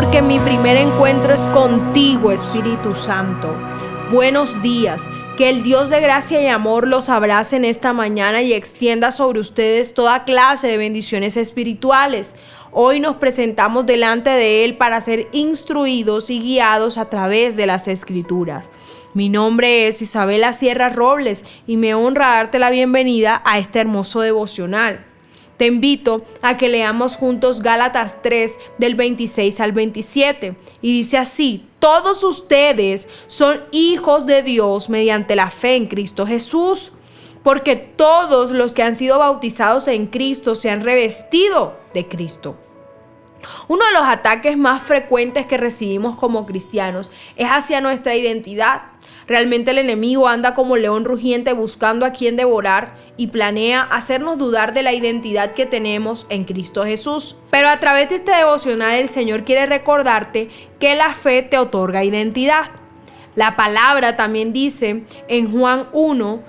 porque mi primer encuentro es contigo, Espíritu Santo. Buenos días, que el Dios de gracia y amor los abrace en esta mañana y extienda sobre ustedes toda clase de bendiciones espirituales. Hoy nos presentamos delante de Él para ser instruidos y guiados a través de las Escrituras. Mi nombre es Isabela Sierra Robles y me honra darte la bienvenida a este hermoso devocional. Te invito a que leamos juntos Gálatas 3 del 26 al 27 y dice así, todos ustedes son hijos de Dios mediante la fe en Cristo Jesús porque todos los que han sido bautizados en Cristo se han revestido de Cristo. Uno de los ataques más frecuentes que recibimos como cristianos es hacia nuestra identidad. Realmente el enemigo anda como león rugiente buscando a quien devorar y planea hacernos dudar de la identidad que tenemos en Cristo Jesús. Pero a través de este devocional el Señor quiere recordarte que la fe te otorga identidad. La palabra también dice en Juan 1,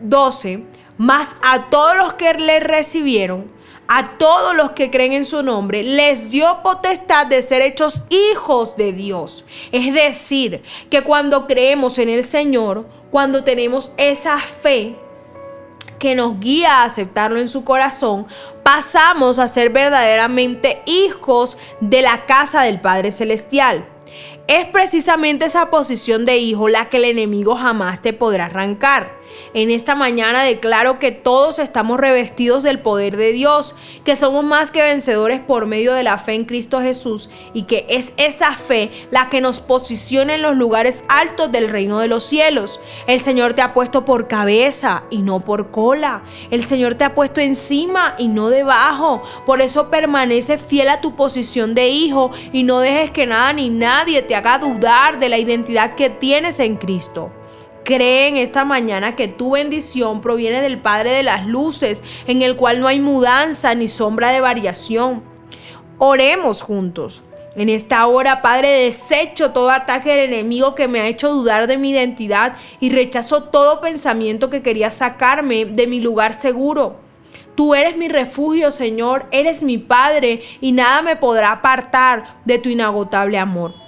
12, más a todos los que le recibieron, a todos los que creen en su nombre, les dio potestad de ser hechos hijos de Dios. Es decir, que cuando creemos en el Señor, cuando tenemos esa fe, que nos guía a aceptarlo en su corazón, pasamos a ser verdaderamente hijos de la casa del Padre Celestial. Es precisamente esa posición de hijo la que el enemigo jamás te podrá arrancar. En esta mañana declaro que todos estamos revestidos del poder de Dios, que somos más que vencedores por medio de la fe en Cristo Jesús y que es esa fe la que nos posiciona en los lugares altos del reino de los cielos. El Señor te ha puesto por cabeza y no por cola. El Señor te ha puesto encima y no debajo. Por eso permanece fiel a tu posición de hijo y no dejes que nada ni nadie te haga dudar de la identidad que tienes en Cristo. Cree en esta mañana que tu bendición proviene del Padre de las Luces, en el cual no hay mudanza ni sombra de variación. Oremos juntos. En esta hora, Padre, desecho todo ataque del enemigo que me ha hecho dudar de mi identidad y rechazo todo pensamiento que quería sacarme de mi lugar seguro. Tú eres mi refugio, Señor, eres mi Padre y nada me podrá apartar de tu inagotable amor.